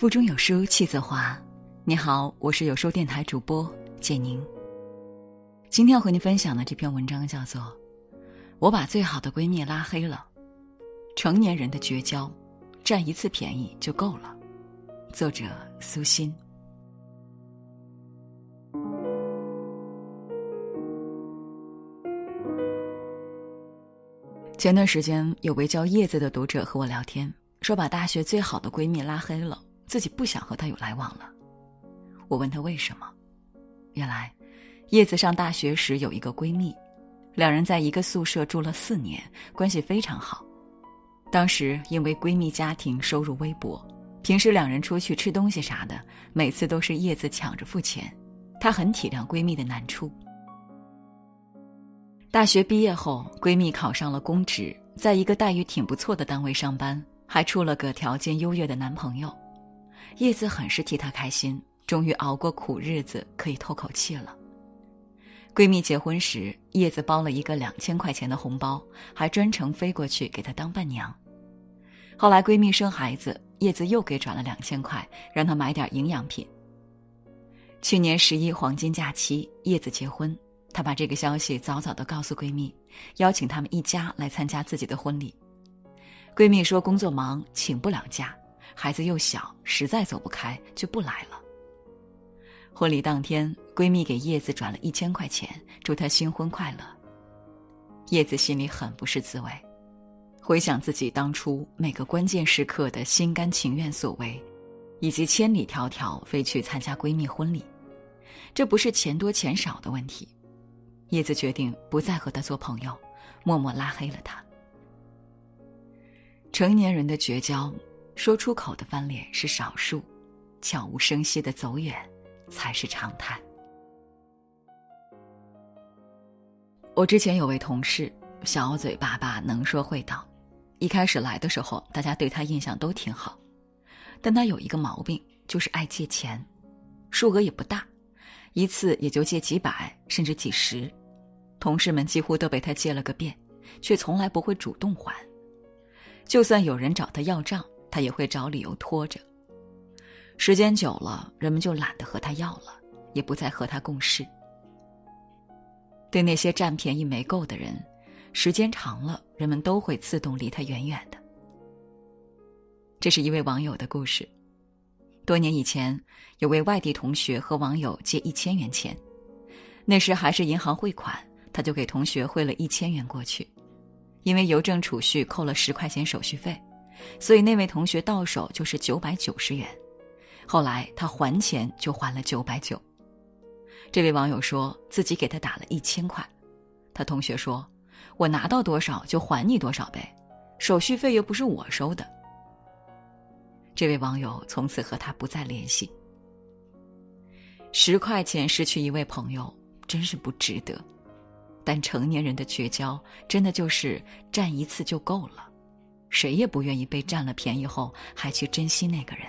腹中有书气自华。你好，我是有书电台主播简宁。今天要和您分享的这篇文章叫做《我把最好的闺蜜拉黑了》，成年人的绝交，占一次便宜就够了。作者苏欣。前段时间，有位叫叶子的读者和我聊天，说把大学最好的闺蜜拉黑了。自己不想和他有来往了，我问他为什么，原来，叶子上大学时有一个闺蜜，两人在一个宿舍住了四年，关系非常好。当时因为闺蜜家庭收入微薄，平时两人出去吃东西啥的，每次都是叶子抢着付钱，她很体谅闺蜜的难处。大学毕业后，闺蜜考上了公职，在一个待遇挺不错的单位上班，还处了个条件优越的男朋友。叶子很是替她开心，终于熬过苦日子，可以透口气了。闺蜜结婚时，叶子包了一个两千块钱的红包，还专程飞过去给她当伴娘。后来闺蜜生孩子，叶子又给转了两千块，让她买点营养品。去年十一黄金假期，叶子结婚，她把这个消息早早的告诉闺蜜，邀请他们一家来参加自己的婚礼。闺蜜说工作忙，请不了假。孩子又小，实在走不开，就不来了。婚礼当天，闺蜜给叶子转了一千块钱，祝她新婚快乐。叶子心里很不是滋味，回想自己当初每个关键时刻的心甘情愿所为，以及千里迢迢飞去参加闺蜜婚礼，这不是钱多钱少的问题。叶子决定不再和他做朋友，默默拉黑了他。成年人的绝交。说出口的翻脸是少数，悄无声息的走远才是常态。我之前有位同事，小嘴巴巴，能说会道。一开始来的时候，大家对他印象都挺好，但他有一个毛病，就是爱借钱，数额也不大，一次也就借几百甚至几十，同事们几乎都被他借了个遍，却从来不会主动还。就算有人找他要账。他也会找理由拖着。时间久了，人们就懒得和他要了，也不再和他共事。对那些占便宜没够的人，时间长了，人们都会自动离他远远的。这是一位网友的故事。多年以前，有位外地同学和网友借一千元钱，那时还是银行汇款，他就给同学汇了一千元过去，因为邮政储蓄扣了十块钱手续费。所以那位同学到手就是九百九十元，后来他还钱就还了九百九。这位网友说自己给他打了一千块，他同学说：“我拿到多少就还你多少呗，手续费又不是我收的。”这位网友从此和他不再联系。十块钱失去一位朋友，真是不值得。但成年人的绝交，真的就是占一次就够了。谁也不愿意被占了便宜后还去珍惜那个人。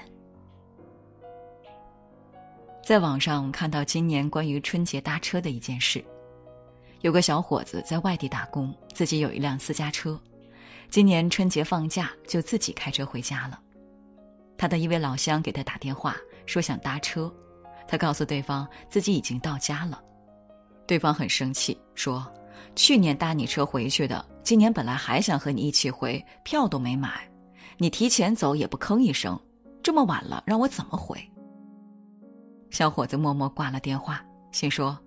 在网上看到今年关于春节搭车的一件事，有个小伙子在外地打工，自己有一辆私家车，今年春节放假就自己开车回家了。他的一位老乡给他打电话说想搭车，他告诉对方自己已经到家了，对方很生气说。去年搭你车回去的，今年本来还想和你一起回，票都没买，你提前走也不吭一声，这么晚了让我怎么回？小伙子默默挂了电话，心说：“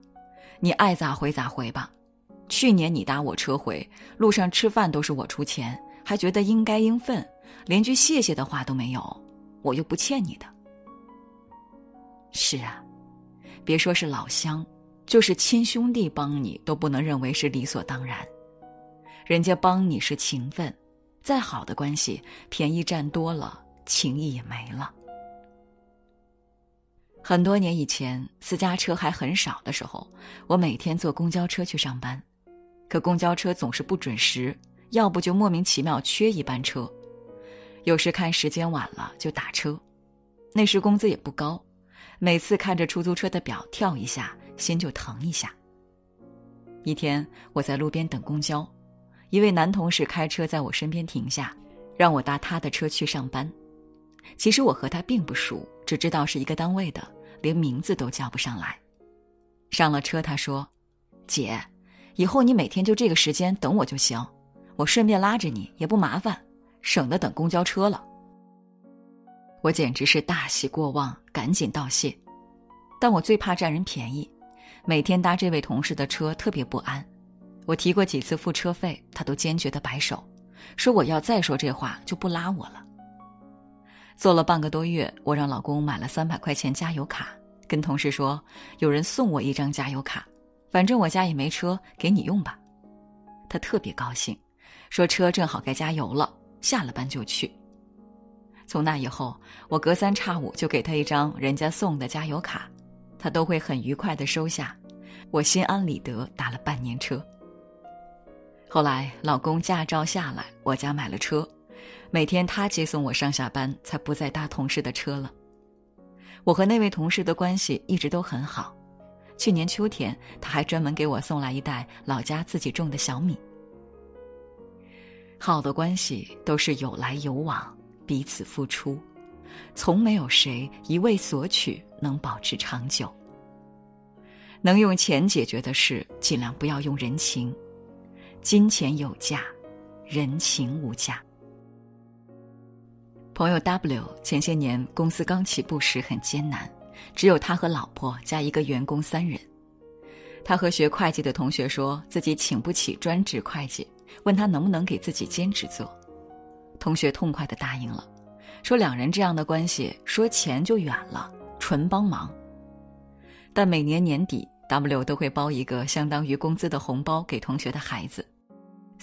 你爱咋回咋回吧。去年你搭我车回，路上吃饭都是我出钱，还觉得应该应分，连句谢谢的话都没有，我又不欠你的。”是啊，别说是老乡。就是亲兄弟帮你都不能认为是理所当然，人家帮你是情分，再好的关系，便宜占多了，情谊也没了。很多年以前，私家车还很少的时候，我每天坐公交车去上班，可公交车总是不准时，要不就莫名其妙缺一班车，有时看时间晚了就打车，那时工资也不高，每次看着出租车的表跳一下。心就疼一下。一天，我在路边等公交，一位男同事开车在我身边停下，让我搭他的车去上班。其实我和他并不熟，只知道是一个单位的，连名字都叫不上来。上了车，他说：“姐，以后你每天就这个时间等我就行，我顺便拉着你也不麻烦，省得等公交车了。”我简直是大喜过望，赶紧道谢。但我最怕占人便宜，每天搭这位同事的车特别不安。我提过几次付车费，他都坚决的摆手，说我要再说这话就不拉我了。做了半个多月，我让老公买了三百块钱加油卡，跟同事说有人送我一张加油卡，反正我家也没车，给你用吧。他特别高兴，说车正好该加油了，下了班就去。从那以后，我隔三差五就给他一张人家送的加油卡，他都会很愉快的收下，我心安理得打了半年车。后来老公驾照下来，我家买了车，每天他接送我上下班，才不再搭同事的车了。我和那位同事的关系一直都很好，去年秋天他还专门给我送来一袋老家自己种的小米。好的关系都是有来有往，彼此付出，从没有谁一味索取能保持长久。能用钱解决的事，尽量不要用人情。金钱有价，人情无价。朋友 W 前些年公司刚起步时很艰难，只有他和老婆加一个员工三人。他和学会计的同学说自己请不起专职会计，问他能不能给自己兼职做。同学痛快的答应了，说两人这样的关系说钱就远了，纯帮忙。但每年年底 W 都会包一个相当于工资的红包给同学的孩子。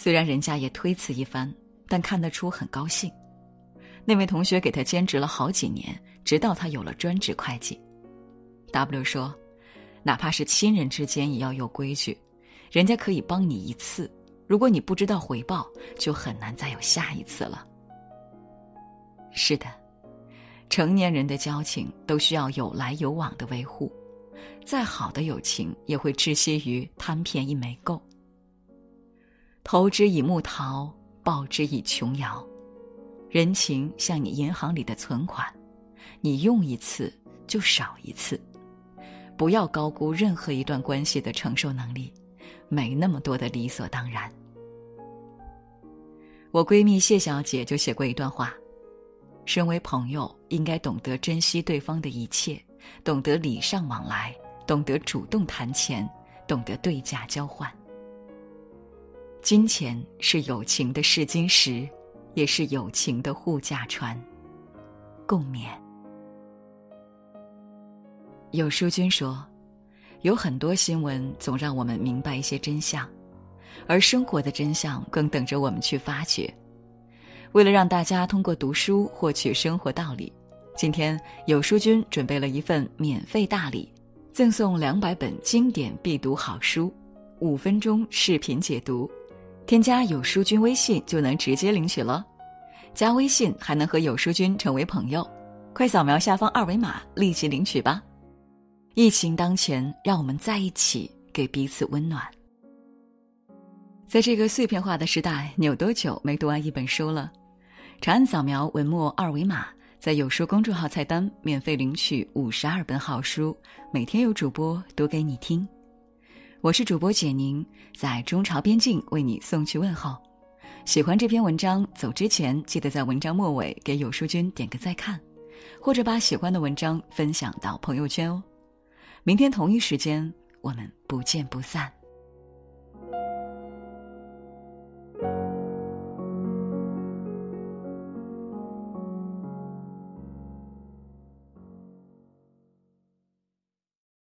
虽然人家也推辞一番，但看得出很高兴。那位同学给他兼职了好几年，直到他有了专职会计。W 说：“哪怕是亲人之间也要有规矩，人家可以帮你一次，如果你不知道回报，就很难再有下一次了。”是的，成年人的交情都需要有来有往的维护，再好的友情也会窒息于贪便宜没够。投之以木桃，报之以琼瑶。人情像你银行里的存款，你用一次就少一次。不要高估任何一段关系的承受能力，没那么多的理所当然。我闺蜜谢小姐就写过一段话：身为朋友，应该懂得珍惜对方的一切，懂得礼尚往来，懂得主动谈钱，懂得对价交换。金钱是友情的试金石，也是友情的护驾船。共勉。有书君说，有很多新闻总让我们明白一些真相，而生活的真相更等着我们去发掘。为了让大家通过读书获取生活道理，今天有书君准备了一份免费大礼，赠送两百本经典必读好书，五分钟视频解读。添加有书君微信就能直接领取了，加微信还能和有书君成为朋友，快扫描下方二维码立即领取吧。疫情当前，让我们在一起，给彼此温暖。在这个碎片化的时代，你有多久没读完一本书了？长按扫描文末二维码，在有书公众号菜单免费领取五十二本好书，每天有主播读给你听。我是主播解宁，在中朝边境为你送去问候。喜欢这篇文章，走之前记得在文章末尾给有书君点个再看，或者把喜欢的文章分享到朋友圈哦。明天同一时间，我们不见不散。